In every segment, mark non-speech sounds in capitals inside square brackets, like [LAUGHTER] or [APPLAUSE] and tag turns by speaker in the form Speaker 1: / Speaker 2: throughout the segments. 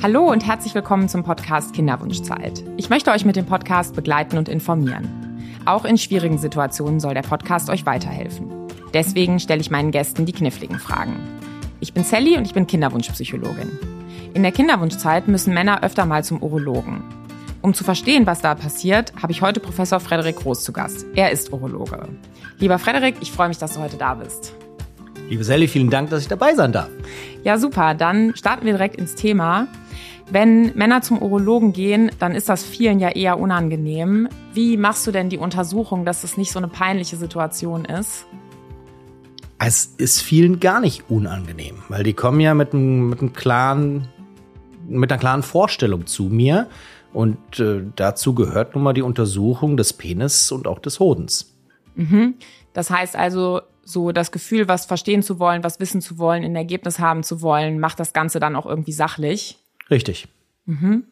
Speaker 1: Hallo und herzlich willkommen zum Podcast Kinderwunschzeit. Ich möchte euch mit dem Podcast begleiten und informieren. Auch in schwierigen Situationen soll der Podcast euch weiterhelfen. Deswegen stelle ich meinen Gästen die kniffligen Fragen. Ich bin Sally und ich bin Kinderwunschpsychologin. In der Kinderwunschzeit müssen Männer öfter mal zum Urologen. Um zu verstehen, was da passiert, habe ich heute Professor Frederik Groß zu Gast. Er ist Urologe. Lieber Frederik, ich freue mich, dass du heute da bist.
Speaker 2: Liebe Sally, vielen Dank, dass ich dabei sein darf.
Speaker 1: Ja, super. Dann starten wir direkt ins Thema. Wenn Männer zum Urologen gehen, dann ist das vielen ja eher unangenehm. Wie machst du denn die Untersuchung, dass es nicht so eine peinliche Situation ist?
Speaker 2: Es ist vielen gar nicht unangenehm, weil die kommen ja mit einem, mit einem klaren, mit einer klaren Vorstellung zu mir. Und äh, dazu gehört nun mal die Untersuchung des Penis und auch des Hodens.
Speaker 1: Mhm. Das heißt also, so das Gefühl, was verstehen zu wollen, was wissen zu wollen, ein Ergebnis haben zu wollen, macht das Ganze dann auch irgendwie sachlich.
Speaker 2: Richtig.
Speaker 1: Mhm.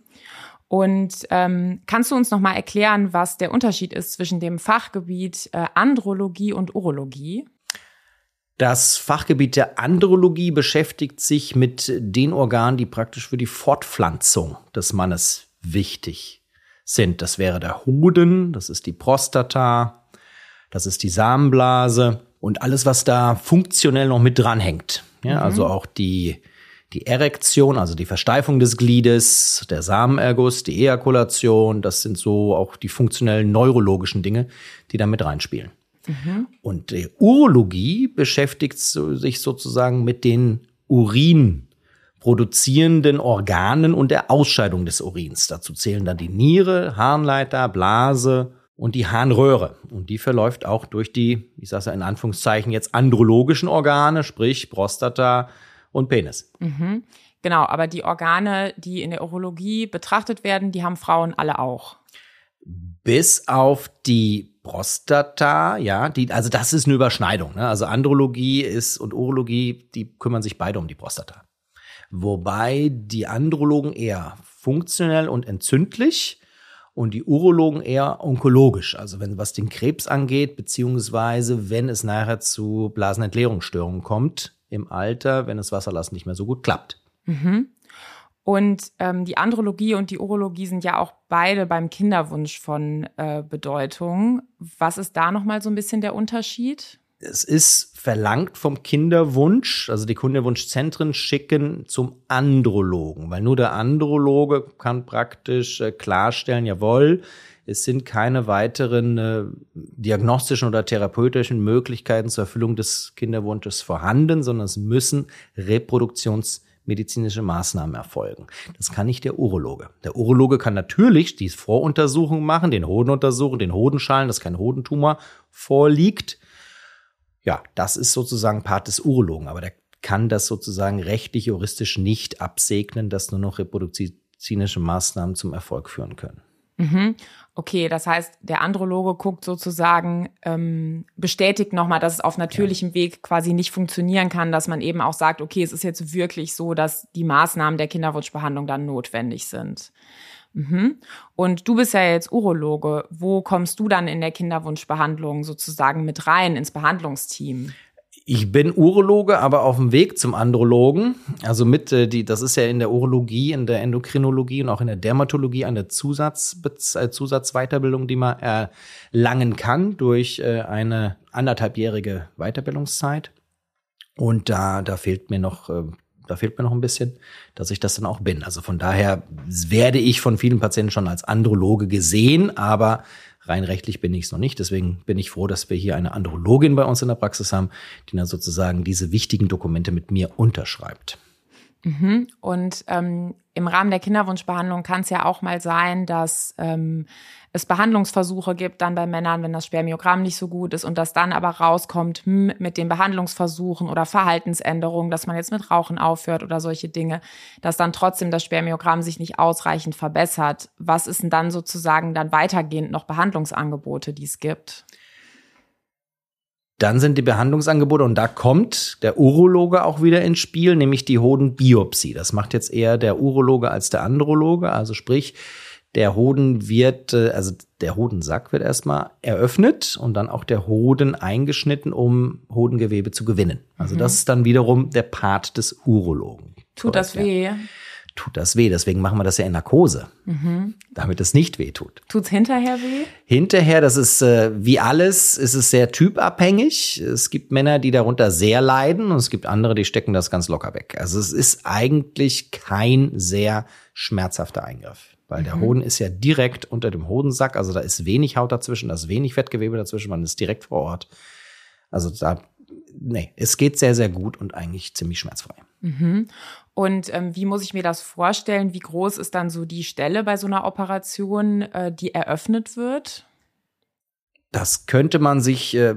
Speaker 1: Und ähm, kannst du uns noch mal erklären, was der Unterschied ist zwischen dem Fachgebiet äh, Andrologie und Urologie?
Speaker 2: Das Fachgebiet der Andrologie beschäftigt sich mit den Organen, die praktisch für die Fortpflanzung des Mannes wichtig sind. Das wäre der Hoden, das ist die Prostata, das ist die Samenblase und alles, was da funktionell noch mit dranhängt. Ja, mhm. Also auch die, die Erektion, also die Versteifung des Gliedes, der Samenerguss, die Ejakulation, das sind so auch die funktionellen neurologischen Dinge, die da mit reinspielen. Mhm. Und die Urologie beschäftigt sich sozusagen mit den Urin produzierenden Organen und der Ausscheidung des Urins. Dazu zählen dann die Niere, Harnleiter, Blase und die Harnröhre. Und die verläuft auch durch die, ich sage ja in Anführungszeichen jetzt andrologischen Organe, sprich Prostata und Penis.
Speaker 1: Mhm. Genau, aber die Organe, die in der Urologie betrachtet werden, die haben Frauen alle auch.
Speaker 2: Bis auf die Prostata, ja, die, also das ist eine Überschneidung. Ne? Also Andrologie ist und Urologie, die kümmern sich beide um die Prostata. Wobei die Andrologen eher funktionell und entzündlich und die Urologen eher onkologisch, also wenn was den Krebs angeht, beziehungsweise wenn es nachher zu Blasenentleerungsstörungen kommt im Alter, wenn das Wasserlassen nicht mehr so gut klappt.
Speaker 1: Mhm. Und ähm, die Andrologie und die Urologie sind ja auch beide beim Kinderwunsch von äh, Bedeutung. Was ist da nochmal so ein bisschen der Unterschied?
Speaker 2: Es ist verlangt vom Kinderwunsch, also die Kinderwunschzentren schicken zum Andrologen, weil nur der Androloge kann praktisch äh, klarstellen, jawohl, es sind keine weiteren äh, diagnostischen oder therapeutischen Möglichkeiten zur Erfüllung des Kinderwunsches vorhanden, sondern es müssen Reproduktions medizinische Maßnahmen erfolgen. Das kann nicht der Urologe. Der Urologe kann natürlich die Voruntersuchung machen, den Hoden untersuchen, den Hodenschalen, dass kein Hodentumor vorliegt. Ja, das ist sozusagen Part des Urologen, aber der kann das sozusagen rechtlich, juristisch nicht absegnen, dass nur noch reproduktivische Maßnahmen zum Erfolg führen können.
Speaker 1: Mhm. Okay, das heißt, der Androloge guckt sozusagen, ähm, bestätigt nochmal, dass es auf natürlichem ja. Weg quasi nicht funktionieren kann, dass man eben auch sagt, okay, es ist jetzt wirklich so, dass die Maßnahmen der Kinderwunschbehandlung dann notwendig sind. Mhm. Und du bist ja jetzt Urologe. Wo kommst du dann in der Kinderwunschbehandlung sozusagen mit rein ins Behandlungsteam?
Speaker 2: Ich bin Urologe, aber auf dem Weg zum Andrologen. Also mit äh, die, das ist ja in der Urologie, in der Endokrinologie und auch in der Dermatologie eine Zusatz, äh, Zusatzweiterbildung, die man erlangen kann durch äh, eine anderthalbjährige Weiterbildungszeit. Und da, da fehlt mir noch, äh, da fehlt mir noch ein bisschen, dass ich das dann auch bin. Also von daher werde ich von vielen Patienten schon als Androloge gesehen, aber Rein rechtlich bin ich es noch nicht. Deswegen bin ich froh, dass wir hier eine Andrologin bei uns in der Praxis haben, die dann sozusagen diese wichtigen Dokumente mit mir unterschreibt.
Speaker 1: Mhm. Und ähm, im Rahmen der Kinderwunschbehandlung kann es ja auch mal sein, dass ähm, es Behandlungsversuche gibt dann bei Männern, wenn das Spermiogramm nicht so gut ist und dass dann aber rauskommt hm, mit den Behandlungsversuchen oder Verhaltensänderungen, dass man jetzt mit Rauchen aufhört oder solche Dinge, dass dann trotzdem das Spermiogramm sich nicht ausreichend verbessert. Was ist denn dann sozusagen dann weitergehend noch Behandlungsangebote, die es gibt?
Speaker 2: Dann sind die Behandlungsangebote und da kommt der Urologe auch wieder ins Spiel, nämlich die Hodenbiopsie. Das macht jetzt eher der Urologe als der Androloge. Also sprich, der Hoden wird, äh, also der Hodensack wird erstmal eröffnet und dann auch der Hoden eingeschnitten, um Hodengewebe zu gewinnen. Also mhm. das ist dann wiederum der Part des Urologen.
Speaker 1: Tut das weh? Ja.
Speaker 2: Tut das weh. Deswegen machen wir das ja in Narkose, mhm. damit es nicht weh tut.
Speaker 1: Tut's hinterher weh?
Speaker 2: Hinterher, das ist äh, wie alles, ist es sehr typabhängig. Es gibt Männer, die darunter sehr leiden und es gibt andere, die stecken das ganz locker weg. Also es ist eigentlich kein sehr schmerzhafter Eingriff. Weil der mhm. Hoden ist ja direkt unter dem Hodensack, also da ist wenig Haut dazwischen, da ist wenig Fettgewebe dazwischen, man ist direkt vor Ort. Also da, nee, es geht sehr, sehr gut und eigentlich ziemlich schmerzfrei.
Speaker 1: Mhm. Und ähm, wie muss ich mir das vorstellen? Wie groß ist dann so die Stelle bei so einer Operation, äh, die eröffnet wird?
Speaker 2: Das könnte man sich, äh,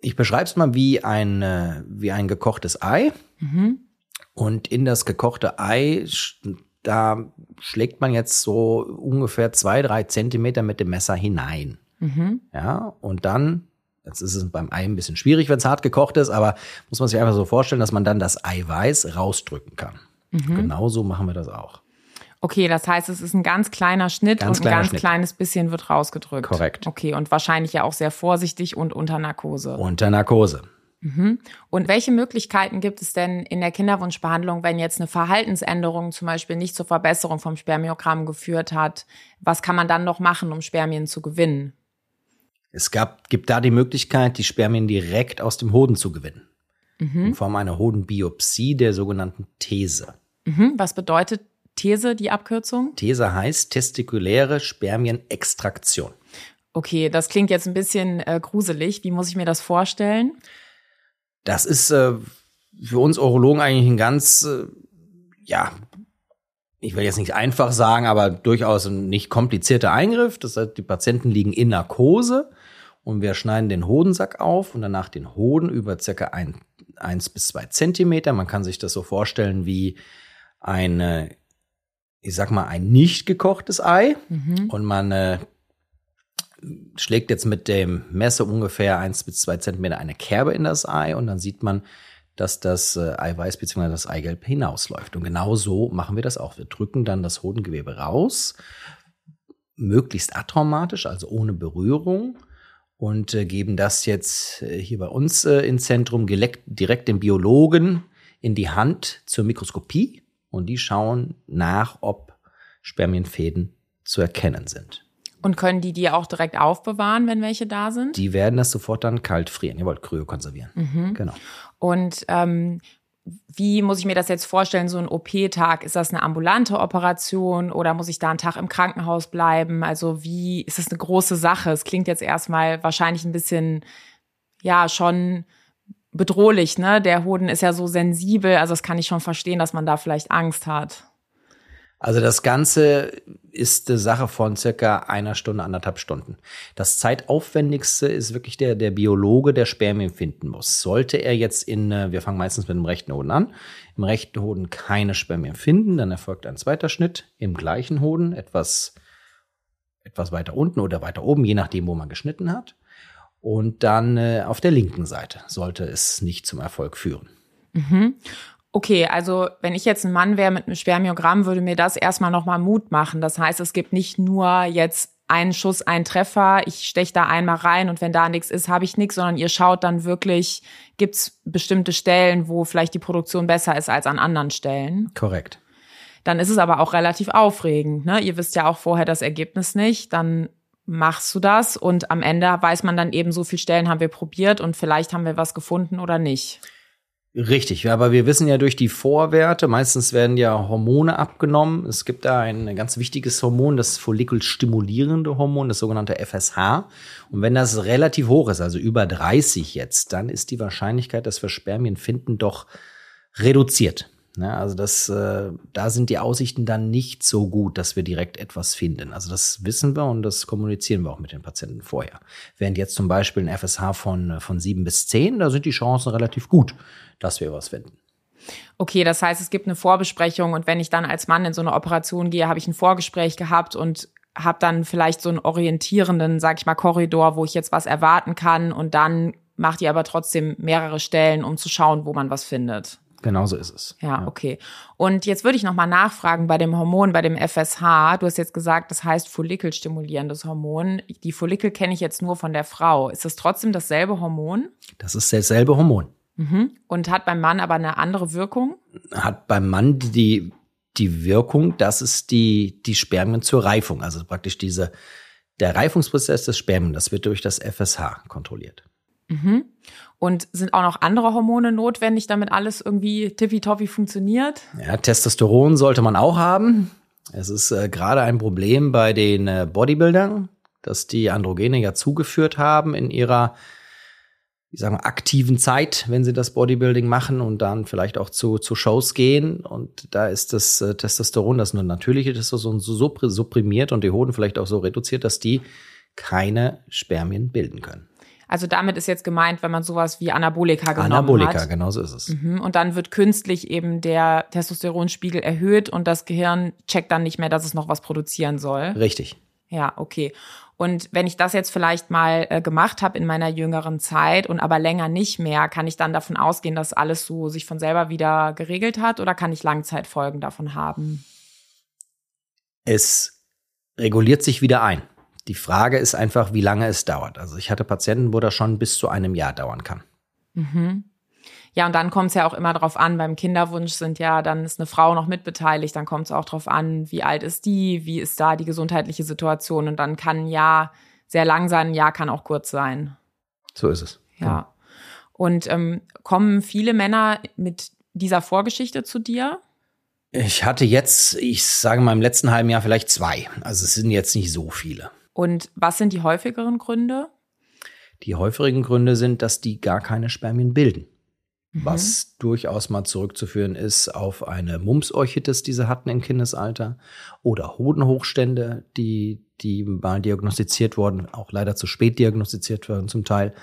Speaker 2: ich beschreibe es mal wie ein, äh, wie ein gekochtes Ei. Mhm. Und in das gekochte Ei da schlägt man jetzt so ungefähr zwei, drei Zentimeter mit dem Messer hinein. Mhm. Ja, und dann, jetzt ist es beim Ei ein bisschen schwierig, wenn es hart gekocht ist, aber muss man sich einfach so vorstellen, dass man dann das Eiweiß rausdrücken kann. Mhm. Genauso machen wir das auch.
Speaker 1: Okay, das heißt, es ist ein ganz kleiner Schnitt ganz und ein ganz Schnitt. kleines bisschen wird rausgedrückt.
Speaker 2: Korrekt.
Speaker 1: Okay, und wahrscheinlich ja auch sehr vorsichtig und unter Narkose.
Speaker 2: Unter Narkose.
Speaker 1: Mhm. Und welche Möglichkeiten gibt es denn in der Kinderwunschbehandlung, wenn jetzt eine Verhaltensänderung zum Beispiel nicht zur Verbesserung vom Spermiogramm geführt hat? Was kann man dann noch machen, um Spermien zu gewinnen?
Speaker 2: Es gab, gibt da die Möglichkeit, die Spermien direkt aus dem Hoden zu gewinnen. Mhm. In Form einer Hodenbiopsie der sogenannten These.
Speaker 1: Mhm. Was bedeutet These, die Abkürzung?
Speaker 2: These heißt testikuläre Spermienextraktion.
Speaker 1: Okay, das klingt jetzt ein bisschen äh, gruselig. Wie muss ich mir das vorstellen?
Speaker 2: Das ist äh, für uns Urologen eigentlich ein ganz, äh, ja, ich will jetzt nicht einfach sagen, aber durchaus ein nicht komplizierter Eingriff. Das heißt, die Patienten liegen in Narkose und wir schneiden den Hodensack auf und danach den Hoden über circa ein, eins bis zwei Zentimeter. Man kann sich das so vorstellen wie eine, ich sag mal, ein nicht gekochtes Ei mhm. und man äh, schlägt jetzt mit dem Messer ungefähr eins bis zwei Zentimeter eine Kerbe in das Ei und dann sieht man, dass das äh, Eiweiß bzw. das Eigelb hinausläuft. Und genau so machen wir das auch. Wir drücken dann das Hodengewebe raus, möglichst atraumatisch, also ohne Berührung und äh, geben das jetzt äh, hier bei uns äh, ins Zentrum direkt dem Biologen in die Hand zur Mikroskopie und die schauen nach, ob Spermienfäden zu erkennen sind.
Speaker 1: Und können die die auch direkt aufbewahren, wenn welche da sind?
Speaker 2: Die werden das sofort dann kalt frieren. Ihr wollt Kryo konservieren. Mhm. Genau.
Speaker 1: Und ähm, wie muss ich mir das jetzt vorstellen, so ein OP-Tag? Ist das eine ambulante Operation oder muss ich da einen Tag im Krankenhaus bleiben? Also wie ist das eine große Sache? Es klingt jetzt erstmal wahrscheinlich ein bisschen, ja, schon bedrohlich, ne? Der Hoden ist ja so sensibel, also das kann ich schon verstehen, dass man da vielleicht Angst hat.
Speaker 2: Also das Ganze ist eine Sache von circa einer Stunde, anderthalb Stunden. Das zeitaufwendigste ist wirklich der, der Biologe, der Spermien finden muss. Sollte er jetzt in, äh, wir fangen meistens mit dem rechten Hoden an, im rechten Hoden keine Spermien finden, dann erfolgt ein zweiter Schnitt im gleichen Hoden, etwas, etwas weiter unten oder weiter oben, je nachdem, wo man geschnitten hat. Und dann äh, auf der linken Seite sollte es nicht zum Erfolg führen.
Speaker 1: Mhm. Okay, also wenn ich jetzt ein Mann wäre mit einem Spermiogramm, würde mir das erstmal nochmal Mut machen. Das heißt, es gibt nicht nur jetzt einen Schuss, einen Treffer, ich steche da einmal rein und wenn da nichts ist, habe ich nichts, sondern ihr schaut dann wirklich, gibt's bestimmte Stellen, wo vielleicht die Produktion besser ist als an anderen Stellen.
Speaker 2: Korrekt.
Speaker 1: Dann ist es aber auch relativ aufregend. Ne? Ihr wisst ja auch vorher das Ergebnis nicht. Dann machst du das und am Ende weiß man dann eben, so viele Stellen haben wir probiert und vielleicht haben wir was gefunden oder nicht.
Speaker 2: Richtig, aber wir wissen ja durch die Vorwerte, meistens werden ja Hormone abgenommen. Es gibt da ein ganz wichtiges Hormon, das follikelstimulierende Hormon, das sogenannte FSH. Und wenn das relativ hoch ist, also über 30 jetzt, dann ist die Wahrscheinlichkeit, dass wir Spermien finden, doch reduziert. Ja, also das, äh, da sind die Aussichten dann nicht so gut, dass wir direkt etwas finden. Also das wissen wir und das kommunizieren wir auch mit den Patienten vorher. Während jetzt zum Beispiel ein FSH von, von sieben bis zehn, da sind die Chancen relativ gut, dass wir was finden.
Speaker 1: Okay, das heißt, es gibt eine Vorbesprechung und wenn ich dann als Mann in so eine Operation gehe, habe ich ein Vorgespräch gehabt und habe dann vielleicht so einen orientierenden, sag ich mal, Korridor, wo ich jetzt was erwarten kann und dann macht ihr aber trotzdem mehrere Stellen, um zu schauen, wo man was findet.
Speaker 2: Genauso ist es.
Speaker 1: Ja, ja. okay. Und jetzt würde ich noch mal nachfragen bei dem Hormon, bei dem FSH. Du hast jetzt gesagt, das heißt follikelstimulierendes Hormon. Die Follikel kenne ich jetzt nur von der Frau. Ist das trotzdem dasselbe Hormon?
Speaker 2: Das ist dasselbe Hormon.
Speaker 1: Mhm. Und hat beim Mann aber eine andere Wirkung?
Speaker 2: Hat beim Mann die die Wirkung, dass es die, die Spermien zur Reifung, also praktisch diese, der Reifungsprozess des Spermien, das wird durch das FSH kontrolliert.
Speaker 1: Mhm. Und sind auch noch andere Hormone notwendig, damit alles irgendwie tippitoppi funktioniert?
Speaker 2: Ja, Testosteron sollte man auch haben. Es ist äh, gerade ein Problem bei den äh, Bodybuildern, dass die Androgene ja zugeführt haben in ihrer wie sagen wir, aktiven Zeit, wenn sie das Bodybuilding machen und dann vielleicht auch zu, zu Shows gehen. Und da ist das äh, Testosteron, das nur natürliche Testosteron, so supprimiert und die Hoden vielleicht auch so reduziert, dass die keine Spermien bilden können.
Speaker 1: Also damit ist jetzt gemeint, wenn man sowas wie Anabolika genommen
Speaker 2: Anabolika,
Speaker 1: hat.
Speaker 2: genau so ist es.
Speaker 1: Mhm. Und dann wird künstlich eben der Testosteronspiegel erhöht und das Gehirn checkt dann nicht mehr, dass es noch was produzieren soll.
Speaker 2: Richtig.
Speaker 1: Ja, okay. Und wenn ich das jetzt vielleicht mal äh, gemacht habe in meiner jüngeren Zeit und aber länger nicht mehr, kann ich dann davon ausgehen, dass alles so sich von selber wieder geregelt hat oder kann ich Langzeitfolgen davon haben?
Speaker 2: Es reguliert sich wieder ein. Die Frage ist einfach, wie lange es dauert. Also ich hatte Patienten, wo das schon bis zu einem Jahr dauern kann.
Speaker 1: Mhm. Ja, und dann kommt es ja auch immer drauf an, beim Kinderwunsch sind ja, dann ist eine Frau noch mitbeteiligt, dann kommt es auch drauf an, wie alt ist die, wie ist da die gesundheitliche Situation und dann kann ein Jahr sehr lang sein, ein Jahr kann auch kurz sein.
Speaker 2: So ist es.
Speaker 1: Ja. Und ähm, kommen viele Männer mit dieser Vorgeschichte zu dir?
Speaker 2: Ich hatte jetzt, ich sage mal im letzten halben Jahr vielleicht zwei. Also es sind jetzt nicht so viele.
Speaker 1: Und was sind die häufigeren Gründe?
Speaker 2: Die häufigen Gründe sind, dass die gar keine Spermien bilden mhm. was durchaus mal zurückzuführen ist auf eine Mumpsorchitis, die sie hatten im Kindesalter, oder Hodenhochstände, die, die mal diagnostiziert wurden, auch leider zu spät diagnostiziert wurden zum Teil.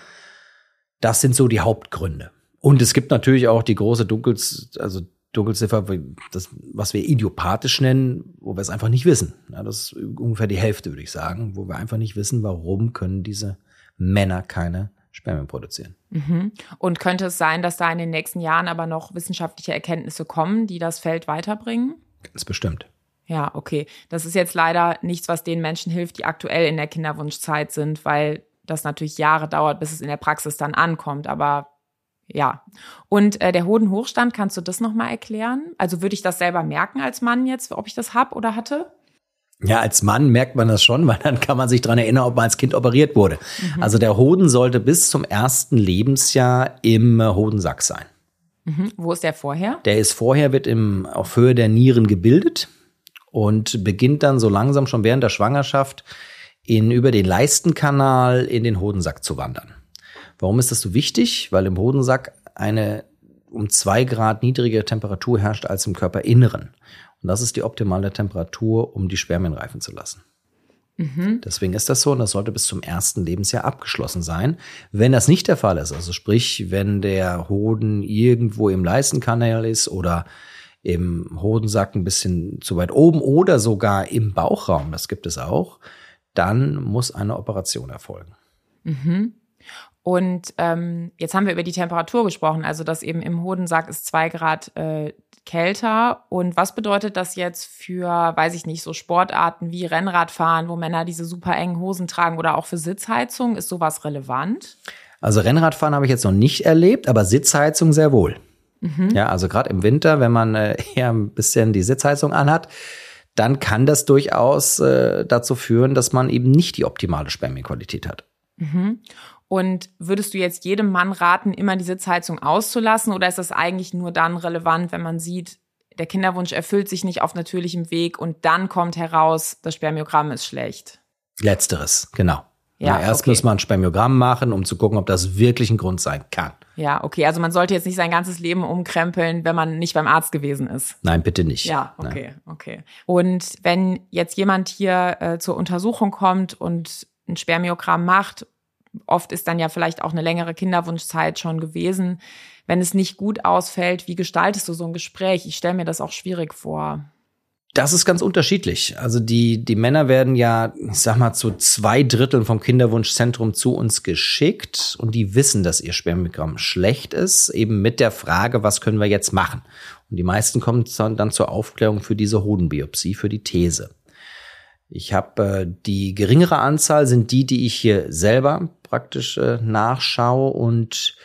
Speaker 2: Das sind so die Hauptgründe. Und es gibt natürlich auch die große Dunkels, also Dunkelziffer, das, was wir idiopathisch nennen, wo wir es einfach nicht wissen. Ja, das ist ungefähr die Hälfte, würde ich sagen, wo wir einfach nicht wissen, warum können diese Männer keine Spermien produzieren.
Speaker 1: Mhm. Und könnte es sein, dass da in den nächsten Jahren aber noch wissenschaftliche Erkenntnisse kommen, die das Feld weiterbringen?
Speaker 2: Ganz bestimmt.
Speaker 1: Ja, okay. Das ist jetzt leider nichts, was den Menschen hilft, die aktuell in der Kinderwunschzeit sind, weil das natürlich Jahre dauert, bis es in der Praxis dann ankommt. Aber ja. Und äh, der Hodenhochstand, kannst du das nochmal erklären? Also würde ich das selber merken als Mann jetzt, ob ich das hab oder hatte?
Speaker 2: Ja, als Mann merkt man das schon, [LAUGHS] weil dann kann man sich dran erinnern, ob man als Kind operiert wurde. Mhm. Also der Hoden sollte bis zum ersten Lebensjahr im Hodensack sein.
Speaker 1: Mhm. Wo ist der vorher?
Speaker 2: Der ist vorher, wird im, auf Höhe der Nieren gebildet und beginnt dann so langsam schon während der Schwangerschaft in, über den Leistenkanal in den Hodensack zu wandern. Warum ist das so wichtig? Weil im Hodensack eine um zwei Grad niedrigere Temperatur herrscht als im Körperinneren. Und das ist die optimale Temperatur, um die Spermien reifen zu lassen. Mhm. Deswegen ist das so und das sollte bis zum ersten Lebensjahr abgeschlossen sein. Wenn das nicht der Fall ist, also sprich, wenn der Hoden irgendwo im Leistenkanal ist oder im Hodensack ein bisschen zu weit oben oder sogar im Bauchraum, das gibt es auch, dann muss eine Operation erfolgen.
Speaker 1: Mhm. Und ähm, jetzt haben wir über die Temperatur gesprochen, also dass eben im Hodensack ist zwei Grad äh, kälter. Und was bedeutet das jetzt für, weiß ich nicht, so Sportarten wie Rennradfahren, wo Männer diese super engen Hosen tragen oder auch für Sitzheizung? Ist sowas relevant?
Speaker 2: Also Rennradfahren habe ich jetzt noch nicht erlebt, aber Sitzheizung sehr wohl. Mhm. Ja, also gerade im Winter, wenn man äh, [LAUGHS] eher ein bisschen die Sitzheizung anhat, dann kann das durchaus äh, dazu führen, dass man eben nicht die optimale Spermienqualität hat.
Speaker 1: Mhm. Und würdest du jetzt jedem Mann raten, immer die Sitzheizung auszulassen oder ist das eigentlich nur dann relevant, wenn man sieht, der Kinderwunsch erfüllt sich nicht auf natürlichem Weg und dann kommt heraus, das Spermiogramm ist schlecht?
Speaker 2: Letzteres, genau. Ja, Na, erst okay. muss man ein Spermiogramm machen, um zu gucken, ob das wirklich ein Grund sein kann.
Speaker 1: Ja, okay. Also man sollte jetzt nicht sein ganzes Leben umkrempeln, wenn man nicht beim Arzt gewesen ist.
Speaker 2: Nein, bitte nicht.
Speaker 1: Ja, okay, Nein. okay. Und wenn jetzt jemand hier äh, zur Untersuchung kommt und ein Spermiogramm macht oft ist dann ja vielleicht auch eine längere Kinderwunschzeit schon gewesen. Wenn es nicht gut ausfällt, wie gestaltest du so ein Gespräch? Ich stelle mir das auch schwierig vor.
Speaker 2: Das ist ganz unterschiedlich. Also die, die Männer werden ja, ich sag mal, zu zwei Dritteln vom Kinderwunschzentrum zu uns geschickt und die wissen, dass ihr Spermiogramm schlecht ist, eben mit der Frage, was können wir jetzt machen? Und die meisten kommen dann zur Aufklärung für diese Hodenbiopsie, für die These. Ich habe äh, die geringere Anzahl sind die, die ich hier selber praktisch äh, nachschaue und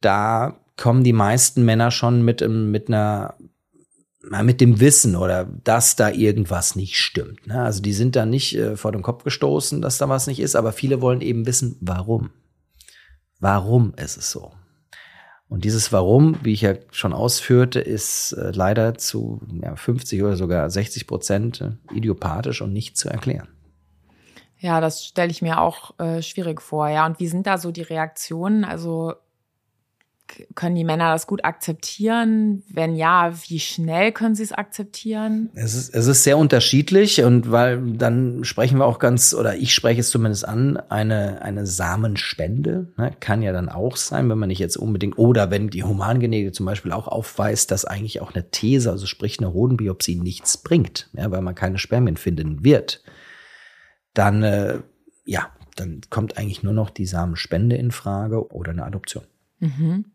Speaker 2: da kommen die meisten Männer schon mit, mit einer mit dem Wissen oder dass da irgendwas nicht stimmt. Ne? Also die sind da nicht äh, vor den Kopf gestoßen, dass da was nicht ist, aber viele wollen eben wissen, warum. Warum ist es so? Und dieses Warum, wie ich ja schon ausführte, ist äh, leider zu ja, 50 oder sogar 60 Prozent idiopathisch und nicht zu erklären.
Speaker 1: Ja, das stelle ich mir auch äh, schwierig vor. Ja, und wie sind da so die Reaktionen? Also können die Männer das gut akzeptieren? Wenn ja, wie schnell können sie es akzeptieren?
Speaker 2: Es ist, es ist sehr unterschiedlich und weil dann sprechen wir auch ganz, oder ich spreche es zumindest an, eine, eine Samenspende ne, kann ja dann auch sein, wenn man nicht jetzt unbedingt, oder wenn die Humangenetik zum Beispiel auch aufweist, dass eigentlich auch eine These, also sprich eine Hodenbiopsie nichts bringt, ja, weil man keine Spermien finden wird, dann, äh, ja, dann kommt eigentlich nur noch die Samenspende in Frage oder eine Adoption.
Speaker 1: Mhm.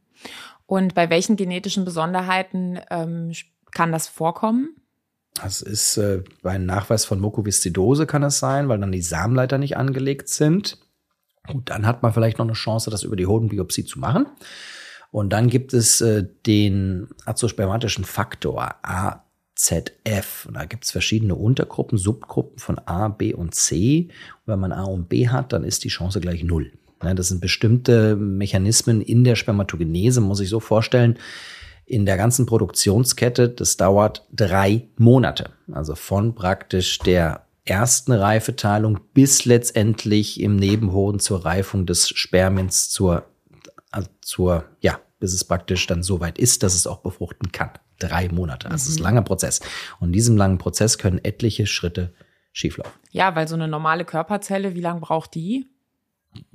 Speaker 1: Und bei welchen genetischen Besonderheiten ähm, kann das vorkommen?
Speaker 2: Das ist äh, bei einem Nachweis von Mukoviszidose kann es sein, weil dann die Samenleiter nicht angelegt sind. Und dann hat man vielleicht noch eine Chance, das über die Hodenbiopsie zu machen. Und dann gibt es äh, den azospermatischen Faktor AZF. Und da gibt es verschiedene Untergruppen, Subgruppen von A, B und C. Und wenn man A und B hat, dann ist die Chance gleich null. Das sind bestimmte Mechanismen in der Spermatogenese, muss ich so vorstellen. In der ganzen Produktionskette, das dauert drei Monate. Also von praktisch der ersten Reifeteilung bis letztendlich im Nebenhoden zur Reifung des Spermiens zur, also zur, ja, bis es praktisch dann so weit ist, dass es auch befruchten kann. Drei Monate. Das mhm. ist ein langer Prozess. Und in diesem langen Prozess können etliche Schritte schieflaufen.
Speaker 1: Ja, weil so eine normale Körperzelle, wie lange braucht die?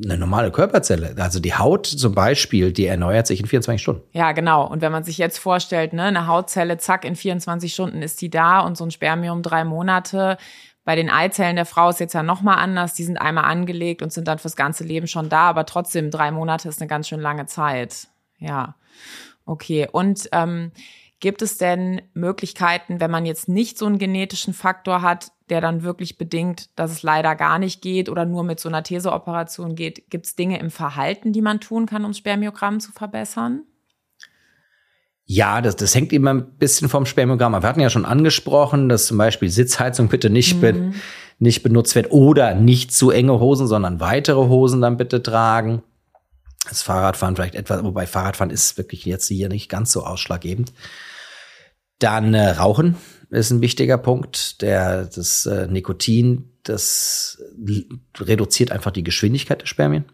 Speaker 2: eine normale Körperzelle, also die Haut zum Beispiel, die erneuert sich in 24 Stunden.
Speaker 1: Ja, genau. Und wenn man sich jetzt vorstellt, ne, eine Hautzelle, zack, in 24 Stunden ist die da und so ein Spermium drei Monate. Bei den Eizellen der Frau ist jetzt ja nochmal anders. Die sind einmal angelegt und sind dann fürs ganze Leben schon da, aber trotzdem drei Monate ist eine ganz schön lange Zeit. Ja, okay. Und ähm, Gibt es denn Möglichkeiten, wenn man jetzt nicht so einen genetischen Faktor hat, der dann wirklich bedingt, dass es leider gar nicht geht oder nur mit so einer Theseoperation geht? Gibt es Dinge im Verhalten, die man tun kann, um Spermiogramm zu verbessern?
Speaker 2: Ja, das, das hängt immer ein bisschen vom Spermiogramm ab. Wir hatten ja schon angesprochen, dass zum Beispiel Sitzheizung bitte nicht, mhm. be, nicht benutzt wird oder nicht zu enge Hosen, sondern weitere Hosen dann bitte tragen. Das Fahrradfahren vielleicht etwas, wobei Fahrradfahren ist wirklich jetzt hier nicht ganz so ausschlaggebend. Dann äh, Rauchen ist ein wichtiger Punkt. Der, das äh, Nikotin, das reduziert einfach die Geschwindigkeit der Spermien.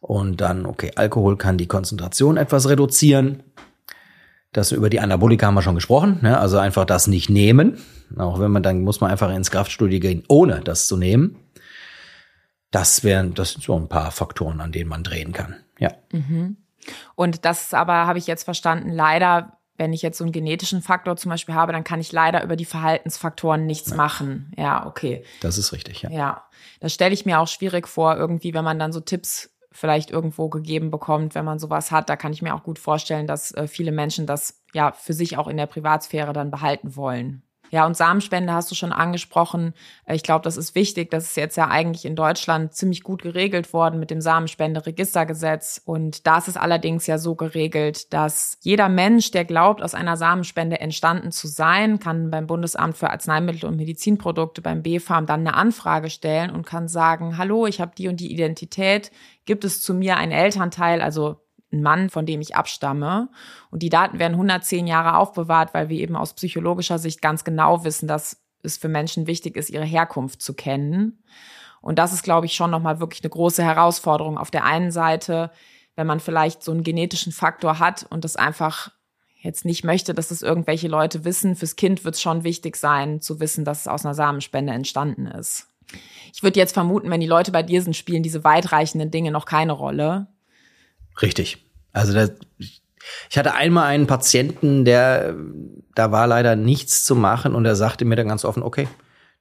Speaker 2: Und dann, okay, Alkohol kann die Konzentration etwas reduzieren. Das über die Anabolika haben wir schon gesprochen. Ne? Also einfach das nicht nehmen. Auch wenn man dann muss man einfach ins Kraftstudio gehen, ohne das zu nehmen. Das wären, das sind so ein paar Faktoren, an denen man drehen kann. Ja.
Speaker 1: Mhm. Und das aber habe ich jetzt verstanden, leider wenn ich jetzt so einen genetischen Faktor zum Beispiel habe, dann kann ich leider über die Verhaltensfaktoren nichts ja. machen. Ja, okay.
Speaker 2: Das ist richtig, ja.
Speaker 1: Ja, das stelle ich mir auch schwierig vor, irgendwie, wenn man dann so Tipps vielleicht irgendwo gegeben bekommt, wenn man sowas hat. Da kann ich mir auch gut vorstellen, dass äh, viele Menschen das ja für sich auch in der Privatsphäre dann behalten wollen. Ja, und Samenspende hast du schon angesprochen. Äh, ich glaube, das ist wichtig. Das ist jetzt ja eigentlich in Deutschland ziemlich gut geregelt worden mit dem Samenspenderegistergesetz. Und da ist es allerdings ja so geregelt, dass jeder Mensch, der glaubt, aus einer Samenspende entstanden zu sein, kann beim Bundesamt für Arzneimittel und Medizinprodukte, beim BfArM, dann eine Anfrage stellen und kann sagen, hallo, ich habe die und die Identität. Gibt es zu mir einen Elternteil, also ein Mann, von dem ich abstamme. Und die Daten werden 110 Jahre aufbewahrt, weil wir eben aus psychologischer Sicht ganz genau wissen, dass es für Menschen wichtig ist, ihre Herkunft zu kennen. Und das ist, glaube ich, schon nochmal wirklich eine große Herausforderung. Auf der einen Seite, wenn man vielleicht so einen genetischen Faktor hat und das einfach jetzt nicht möchte, dass es irgendwelche Leute wissen, fürs Kind wird es schon wichtig sein, zu wissen, dass es aus einer Samenspende entstanden ist. Ich würde jetzt vermuten, wenn die Leute bei dir sind, spielen diese weitreichenden Dinge noch keine Rolle.
Speaker 2: Richtig. Also da, ich hatte einmal einen Patienten, der da war leider nichts zu machen und er sagte mir dann ganz offen, okay,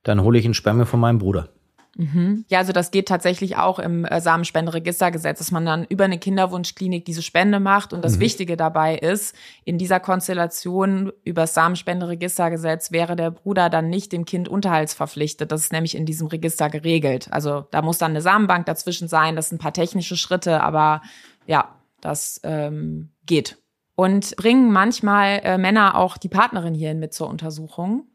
Speaker 2: dann hole ich einen Spermie von meinem Bruder.
Speaker 1: Mhm. Ja, also das geht tatsächlich auch im äh, Samenspenderegistergesetz, dass man dann über eine Kinderwunschklinik diese Spende macht. Und das mhm. Wichtige dabei ist, in dieser Konstellation über das Samenspenderegistergesetz wäre der Bruder dann nicht dem Kind unterhaltsverpflichtet. Das ist nämlich in diesem Register geregelt. Also da muss dann eine Samenbank dazwischen sein. Das sind ein paar technische Schritte, aber ja, das ähm, geht. Und bringen manchmal äh, Männer auch die Partnerin hierhin mit zur Untersuchung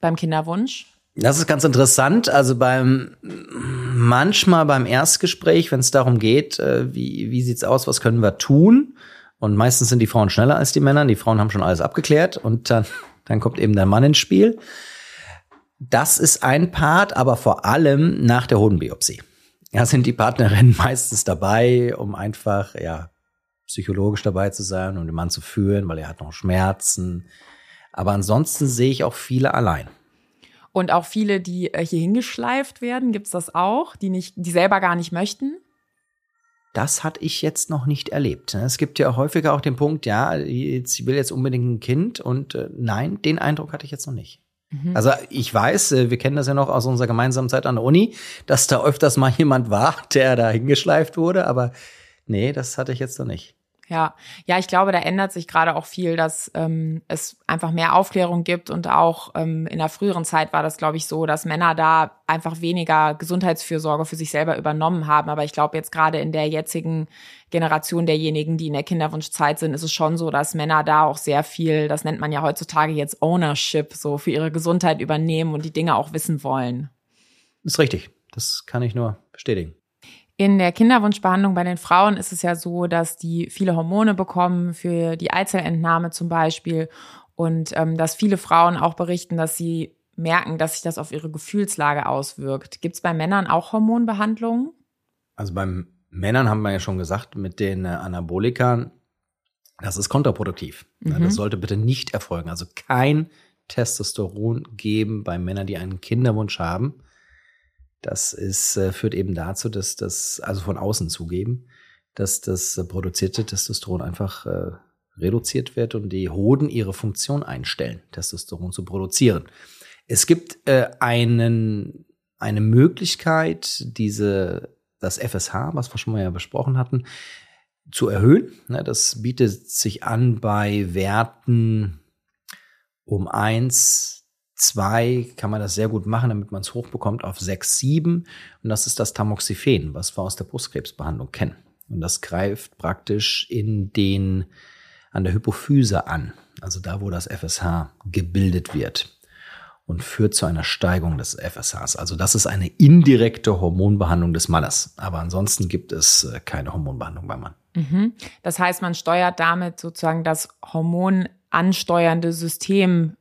Speaker 1: beim Kinderwunsch.
Speaker 2: Das ist ganz interessant. Also beim manchmal beim Erstgespräch, wenn es darum geht, äh, wie, wie sieht's aus, was können wir tun? Und meistens sind die Frauen schneller als die Männer. Die Frauen haben schon alles abgeklärt und dann, [LAUGHS] dann kommt eben der Mann ins Spiel. Das ist ein Part, aber vor allem nach der Hodenbiopsie. Ja, sind die Partnerinnen [LAUGHS] meistens dabei, um einfach, ja, psychologisch dabei zu sein und um den Mann zu führen, weil er hat noch Schmerzen. Aber ansonsten sehe ich auch viele allein.
Speaker 1: Und auch viele, die äh, hier hingeschleift werden, gibt's das auch, die nicht, die selber gar nicht möchten?
Speaker 2: Das hatte ich jetzt noch nicht erlebt. Es gibt ja häufiger auch den Punkt, ja, ich will jetzt unbedingt ein Kind und äh, nein, den Eindruck hatte ich jetzt noch nicht. Mhm. Also ich weiß, äh, wir kennen das ja noch aus unserer gemeinsamen Zeit an der Uni, dass da öfters mal [LAUGHS] jemand war, der da hingeschleift wurde, aber nee, das hatte ich jetzt noch nicht.
Speaker 1: Ja, ja, ich glaube, da ändert sich gerade auch viel, dass ähm, es einfach mehr Aufklärung gibt und auch ähm, in der früheren Zeit war das, glaube ich, so, dass Männer da einfach weniger Gesundheitsfürsorge für sich selber übernommen haben. Aber ich glaube, jetzt gerade in der jetzigen Generation derjenigen, die in der Kinderwunschzeit sind, ist es schon so, dass Männer da auch sehr viel, das nennt man ja heutzutage jetzt Ownership, so für ihre Gesundheit übernehmen und die Dinge auch wissen wollen.
Speaker 2: Das ist richtig. Das kann ich nur bestätigen.
Speaker 1: In der Kinderwunschbehandlung bei den Frauen ist es ja so, dass die viele Hormone bekommen für die Eizellentnahme zum Beispiel und ähm, dass viele Frauen auch berichten, dass sie merken, dass sich das auf ihre Gefühlslage auswirkt. Gibt es bei Männern auch Hormonbehandlungen?
Speaker 2: Also beim Männern haben wir ja schon gesagt, mit den äh, Anabolikern, das ist kontraproduktiv. Mhm. Das sollte bitte nicht erfolgen. Also kein Testosteron geben bei Männern, die einen Kinderwunsch haben. Das ist, äh, führt eben dazu, dass das, also von außen zugeben, dass das äh, produzierte Testosteron einfach äh, reduziert wird und die Hoden ihre Funktion einstellen, Testosteron zu produzieren. Es gibt äh, einen, eine Möglichkeit, diese, das FSH, was wir schon mal ja besprochen hatten, zu erhöhen. Ne, das bietet sich an bei Werten um eins zwei kann man das sehr gut machen, damit man es hochbekommt auf sechs, sieben. Und das ist das Tamoxifen, was wir aus der Brustkrebsbehandlung kennen. Und das greift praktisch in den, an der Hypophyse an. Also da, wo das FSH gebildet wird und führt zu einer Steigung des FSHs. Also das ist eine indirekte Hormonbehandlung des Mannes. Aber ansonsten gibt es äh, keine Hormonbehandlung beim Mann.
Speaker 1: Mhm. Das heißt, man steuert damit sozusagen das hormonansteuernde System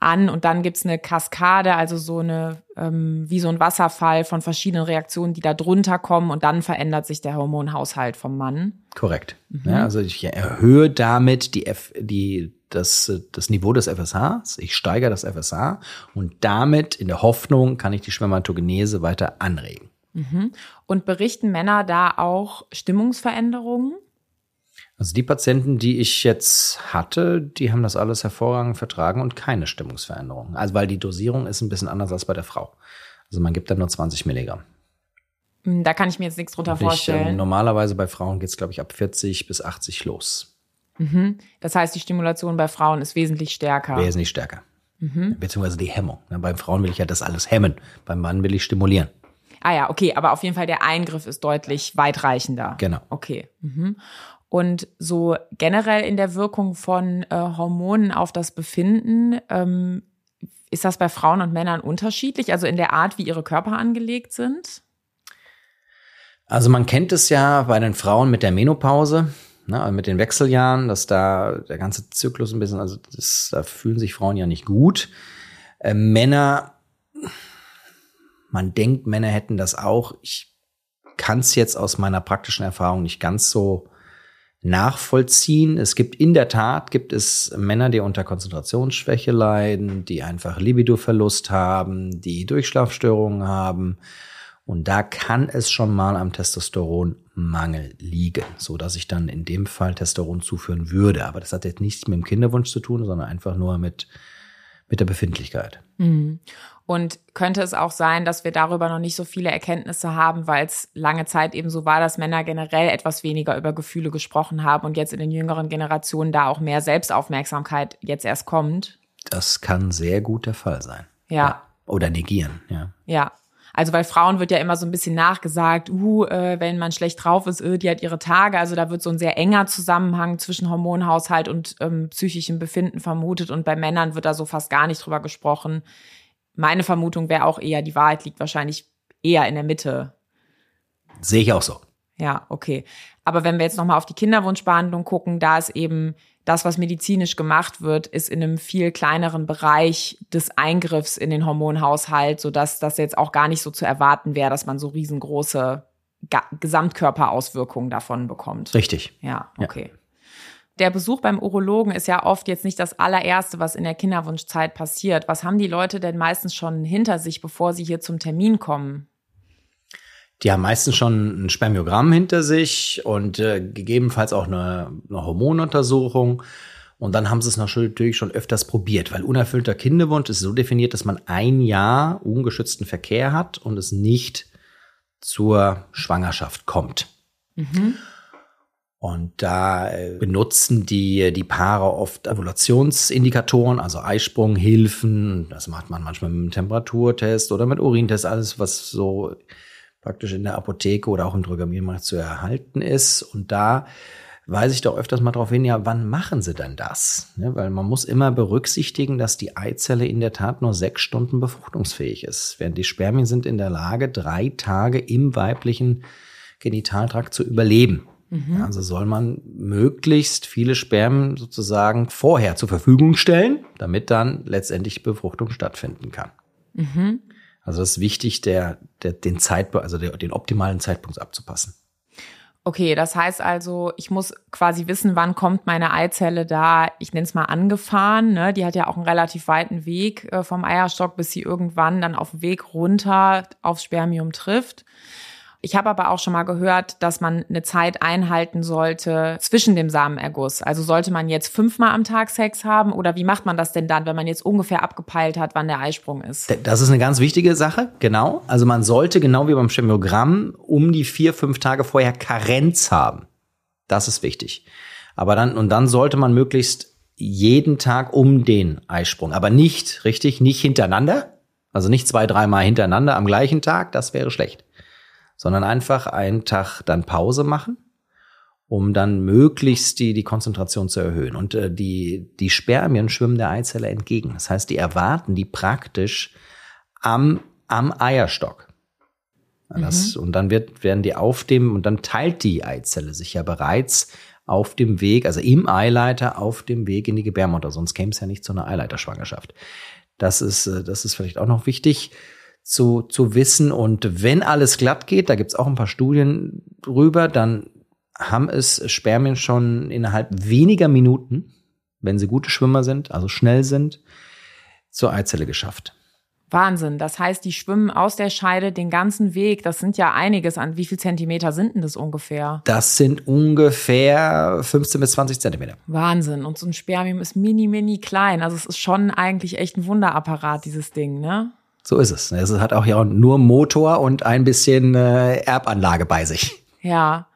Speaker 1: an und dann gibt's eine Kaskade, also so eine, ähm, wie so ein Wasserfall von verschiedenen Reaktionen, die da drunter kommen und dann verändert sich der Hormonhaushalt vom Mann.
Speaker 2: Korrekt. Mhm. Ja, also ich erhöhe damit die, F, die, das, das Niveau des FSHs, ich steigere das FSH und damit in der Hoffnung kann ich die Spermatogenese weiter anregen.
Speaker 1: Mhm. Und berichten Männer da auch Stimmungsveränderungen?
Speaker 2: Also die Patienten, die ich jetzt hatte, die haben das alles hervorragend vertragen und keine Stimmungsveränderung. Also weil die Dosierung ist ein bisschen anders als bei der Frau. Also man gibt dann nur 20 Milligramm.
Speaker 1: Hm, da kann ich mir jetzt nichts drunter ich, ähm, vorstellen.
Speaker 2: normalerweise bei Frauen geht es, glaube ich, ab 40 bis 80 los.
Speaker 1: Mhm. Das heißt, die Stimulation bei Frauen ist wesentlich stärker.
Speaker 2: Wesentlich stärker. Mhm. Beziehungsweise die Hemmung. Beim Frauen will ich ja das alles hemmen. Beim Mann will ich stimulieren.
Speaker 1: Ah ja, okay, aber auf jeden Fall der Eingriff ist deutlich weitreichender.
Speaker 2: Genau.
Speaker 1: Okay. Mhm. Und so generell in der Wirkung von äh, Hormonen auf das Befinden, ähm, ist das bei Frauen und Männern unterschiedlich? Also in der Art, wie ihre Körper angelegt sind?
Speaker 2: Also man kennt es ja bei den Frauen mit der Menopause, ne, also mit den Wechseljahren, dass da der ganze Zyklus ein bisschen, also das, da fühlen sich Frauen ja nicht gut. Äh, Männer, man denkt, Männer hätten das auch. Ich kann es jetzt aus meiner praktischen Erfahrung nicht ganz so nachvollziehen. Es gibt in der Tat, gibt es Männer, die unter Konzentrationsschwäche leiden, die einfach Libidoverlust haben, die Durchschlafstörungen haben. Und da kann es schon mal am Testosteronmangel liegen, so dass ich dann in dem Fall Testosteron zuführen würde. Aber das hat jetzt nichts mit dem Kinderwunsch zu tun, sondern einfach nur mit, mit der Befindlichkeit.
Speaker 1: Mhm. Und könnte es auch sein, dass wir darüber noch nicht so viele Erkenntnisse haben, weil es lange Zeit eben so war, dass Männer generell etwas weniger über Gefühle gesprochen haben und jetzt in den jüngeren Generationen da auch mehr Selbstaufmerksamkeit jetzt erst kommt?
Speaker 2: Das kann sehr gut der Fall sein.
Speaker 1: Ja. ja.
Speaker 2: Oder negieren, ja.
Speaker 1: Ja. Also weil Frauen wird ja immer so ein bisschen nachgesagt, uh, äh, wenn man schlecht drauf ist, äh, die hat ihre Tage. Also da wird so ein sehr enger Zusammenhang zwischen Hormonhaushalt und ähm, psychischem Befinden vermutet. Und bei Männern wird da so fast gar nicht drüber gesprochen. Meine Vermutung wäre auch eher, die Wahrheit liegt wahrscheinlich eher in der Mitte.
Speaker 2: Sehe ich auch so.
Speaker 1: Ja, okay. Aber wenn wir jetzt nochmal auf die Kinderwunschbehandlung gucken, da ist eben das, was medizinisch gemacht wird, ist in einem viel kleineren Bereich des Eingriffs in den Hormonhaushalt, sodass das jetzt auch gar nicht so zu erwarten wäre, dass man so riesengroße Gesamtkörperauswirkungen davon bekommt.
Speaker 2: Richtig.
Speaker 1: Ja, okay. Ja. Der Besuch beim Urologen ist ja oft jetzt nicht das allererste, was in der Kinderwunschzeit passiert. Was haben die Leute denn meistens schon hinter sich, bevor sie hier zum Termin kommen?
Speaker 2: Die haben meistens schon ein Spermiogramm hinter sich und äh, gegebenenfalls auch eine, eine Hormonuntersuchung. Und dann haben sie es natürlich schon öfters probiert, weil unerfüllter Kinderwunsch ist so definiert, dass man ein Jahr ungeschützten Verkehr hat und es nicht zur Schwangerschaft kommt. Mhm. Und da äh, benutzen die, die Paare oft Evolutionsindikatoren, also Eisprunghilfen. Das macht man manchmal mit einem Temperaturtest oder mit Urintest, alles, was so praktisch in der Apotheke oder auch im Drogeriemarkt zu erhalten ist. Und da weise ich doch öfters mal darauf hin, ja, wann machen sie denn das? Ja, weil man muss immer berücksichtigen, dass die Eizelle in der Tat nur sechs Stunden befruchtungsfähig ist, während die Spermien sind in der Lage, drei Tage im weiblichen Genitaltrakt zu überleben. Mhm. Also soll man möglichst viele Spermien sozusagen vorher zur Verfügung stellen, damit dann letztendlich Befruchtung stattfinden kann. Mhm. Also es ist wichtig, der, der, den Zeitpunkt, also der, den optimalen Zeitpunkt abzupassen.
Speaker 1: Okay, das heißt also, ich muss quasi wissen, wann kommt meine Eizelle da, ich nenne es mal angefahren. Ne? Die hat ja auch einen relativ weiten Weg äh, vom Eierstock, bis sie irgendwann dann auf dem Weg runter aufs Spermium trifft. Ich habe aber auch schon mal gehört, dass man eine Zeit einhalten sollte zwischen dem Samenerguss. Also sollte man jetzt fünfmal am Tag Sex haben oder wie macht man das denn dann, wenn man jetzt ungefähr abgepeilt hat, wann der Eisprung ist?
Speaker 2: Das ist eine ganz wichtige Sache, genau. Also man sollte genau wie beim Spermiogramm um die vier, fünf Tage vorher Karenz haben. Das ist wichtig. Aber dann, und dann sollte man möglichst jeden Tag um den Eisprung, aber nicht, richtig, nicht hintereinander. Also nicht zwei, dreimal hintereinander am gleichen Tag, das wäre schlecht sondern einfach einen Tag dann Pause machen, um dann möglichst die, die Konzentration zu erhöhen. Und äh, die, die Spermien schwimmen der Eizelle entgegen. Das heißt, die erwarten die praktisch am, am Eierstock. Das, mhm. Und dann wird, werden die auf dem, und dann teilt die Eizelle sich ja bereits auf dem Weg, also im Eileiter auf dem Weg in die Gebärmutter, sonst käme es ja nicht zu einer Eileiterschwangerschaft. Das ist, äh, das ist vielleicht auch noch wichtig zu, zu wissen. Und wenn alles glatt geht, da gibt's auch ein paar Studien drüber, dann haben es Spermien schon innerhalb weniger Minuten, wenn sie gute Schwimmer sind, also schnell sind, zur Eizelle geschafft.
Speaker 1: Wahnsinn. Das heißt, die schwimmen aus der Scheide den ganzen Weg. Das sind ja einiges an. Wie viel Zentimeter sind denn das ungefähr?
Speaker 2: Das sind ungefähr 15 bis 20 Zentimeter.
Speaker 1: Wahnsinn. Und so ein Spermium ist mini, mini klein. Also es ist schon eigentlich echt ein Wunderapparat, dieses Ding, ne?
Speaker 2: So ist es. Es hat auch ja nur Motor und ein bisschen äh, Erbanlage bei sich.
Speaker 1: Ja.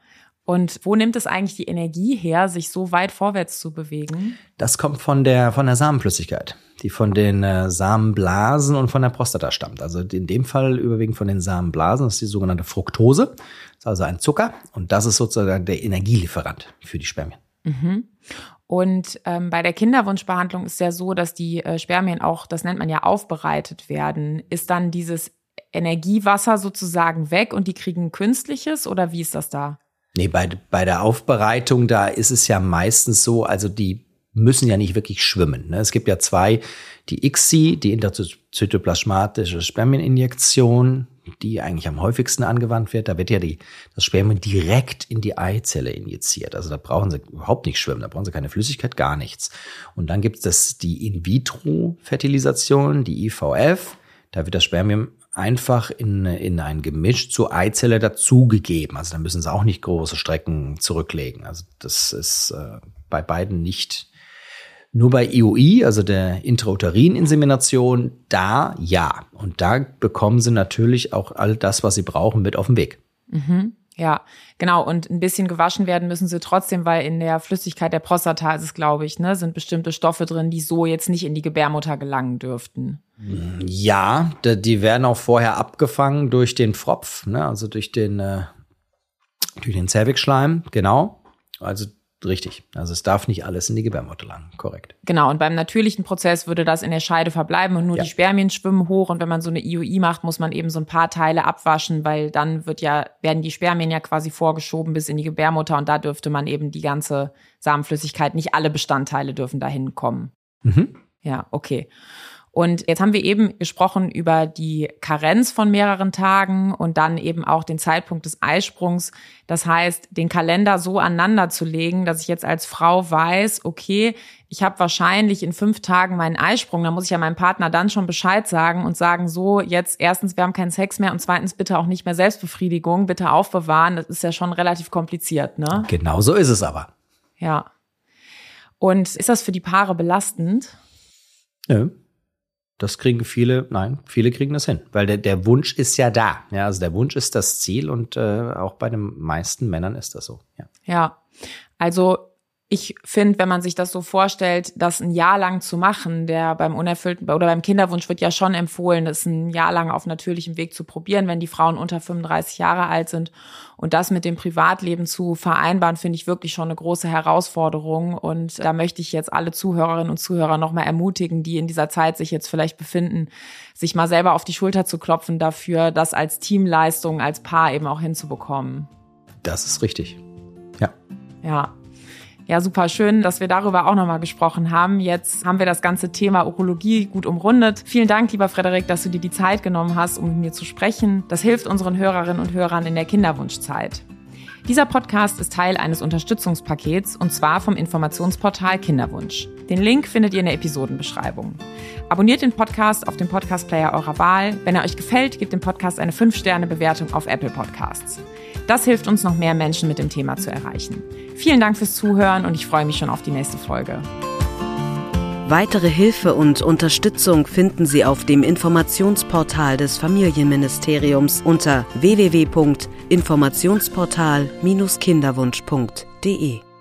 Speaker 1: Und wo nimmt es eigentlich die Energie her, sich so weit vorwärts zu bewegen?
Speaker 2: Das kommt von der, von der Samenflüssigkeit, die von den äh, Samenblasen und von der Prostata stammt. Also in dem Fall überwiegend von den Samenblasen. Das ist die sogenannte Fructose. Das ist also ein Zucker. Und das ist sozusagen der Energielieferant für die Spermien.
Speaker 1: Mhm. Und ähm, bei der Kinderwunschbehandlung ist ja so, dass die äh, Spermien auch, das nennt man ja, aufbereitet werden. Ist dann dieses Energiewasser sozusagen weg und die kriegen künstliches oder wie ist das da?
Speaker 2: Nee, bei, bei der Aufbereitung, da ist es ja meistens so, also die müssen ja nicht wirklich schwimmen. Ne? Es gibt ja zwei, die ICSI, die interzytoplasmatische Spermieninjektion, die eigentlich am häufigsten angewandt wird. Da wird ja die, das Spermien direkt in die Eizelle injiziert. Also da brauchen sie überhaupt nicht schwimmen, da brauchen sie keine Flüssigkeit, gar nichts. Und dann gibt es die In-vitro-Fertilisation, die IVF. Da wird das Spermium einfach in, in ein Gemisch zur Eizelle dazugegeben. Also da müssen sie auch nicht große Strecken zurücklegen. Also das ist äh, bei beiden nicht nur bei IUI, also der Intrauterin-Insemination, da ja. Und da bekommen sie natürlich auch all das, was sie brauchen, mit auf den Weg.
Speaker 1: Mhm. Ja, genau. Und ein bisschen gewaschen werden müssen sie trotzdem, weil in der Flüssigkeit der Prostata ist es, glaube ich, ne, sind bestimmte Stoffe drin, die so jetzt nicht in die Gebärmutter gelangen dürften.
Speaker 2: Ja, die werden auch vorher abgefangen durch den Pfropf, ne, also durch den, äh, durch den Zervixschleim, genau. Also Richtig. Also es darf nicht alles in die Gebärmutter lang. Korrekt.
Speaker 1: Genau. Und beim natürlichen Prozess würde das in der Scheide verbleiben und nur ja. die Spermien schwimmen hoch. Und wenn man so eine IUI macht, muss man eben so ein paar Teile abwaschen, weil dann wird ja, werden die Spermien ja quasi vorgeschoben bis in die Gebärmutter und da dürfte man eben die ganze Samenflüssigkeit, nicht alle Bestandteile dürfen dahin kommen. Mhm. Ja, okay. Und jetzt haben wir eben gesprochen über die Karenz von mehreren Tagen und dann eben auch den Zeitpunkt des Eisprungs. Das heißt, den Kalender so aneinander zu legen, dass ich jetzt als Frau weiß, okay, ich habe wahrscheinlich in fünf Tagen meinen Eisprung. Da muss ich ja meinem Partner dann schon Bescheid sagen und sagen, so, jetzt erstens, wir haben keinen Sex mehr und zweitens bitte auch nicht mehr Selbstbefriedigung, bitte aufbewahren. Das ist ja schon relativ kompliziert, ne?
Speaker 2: Genau so ist es aber.
Speaker 1: Ja. Und ist das für die Paare belastend?
Speaker 2: Ja. Das kriegen viele, nein, viele kriegen das hin, weil der, der Wunsch ist ja da. Ja, also der Wunsch ist das Ziel und äh, auch bei den meisten Männern ist das so. Ja,
Speaker 1: ja also ich finde, wenn man sich das so vorstellt, das ein Jahr lang zu machen, der beim unerfüllten oder beim Kinderwunsch wird ja schon empfohlen, das ein Jahr lang auf natürlichem Weg zu probieren, wenn die Frauen unter 35 Jahre alt sind. Und das mit dem Privatleben zu vereinbaren, finde ich wirklich schon eine große Herausforderung. Und da möchte ich jetzt alle Zuhörerinnen und Zuhörer nochmal ermutigen, die in dieser Zeit sich jetzt vielleicht befinden, sich mal selber auf die Schulter zu klopfen dafür, das als Teamleistung, als Paar eben auch hinzubekommen.
Speaker 2: Das ist richtig. Ja.
Speaker 1: Ja. Ja, super schön, dass wir darüber auch nochmal gesprochen haben. Jetzt haben wir das ganze Thema Urologie gut umrundet. Vielen Dank, lieber Frederik, dass du dir die Zeit genommen hast, um mit mir zu sprechen. Das hilft unseren Hörerinnen und Hörern in der Kinderwunschzeit. Dieser Podcast ist Teil eines Unterstützungspakets und zwar vom Informationsportal Kinderwunsch. Den Link findet ihr in der Episodenbeschreibung. Abonniert den Podcast auf dem Podcast-Player eurer Wahl. Wenn er euch gefällt, gebt dem Podcast eine 5-Sterne-Bewertung auf Apple Podcasts. Das hilft uns, noch mehr Menschen mit dem Thema zu erreichen. Vielen Dank fürs Zuhören und ich freue mich schon auf die nächste Folge.
Speaker 3: Weitere Hilfe und Unterstützung finden Sie auf dem Informationsportal des Familienministeriums unter www.informationsportal-kinderwunsch.de.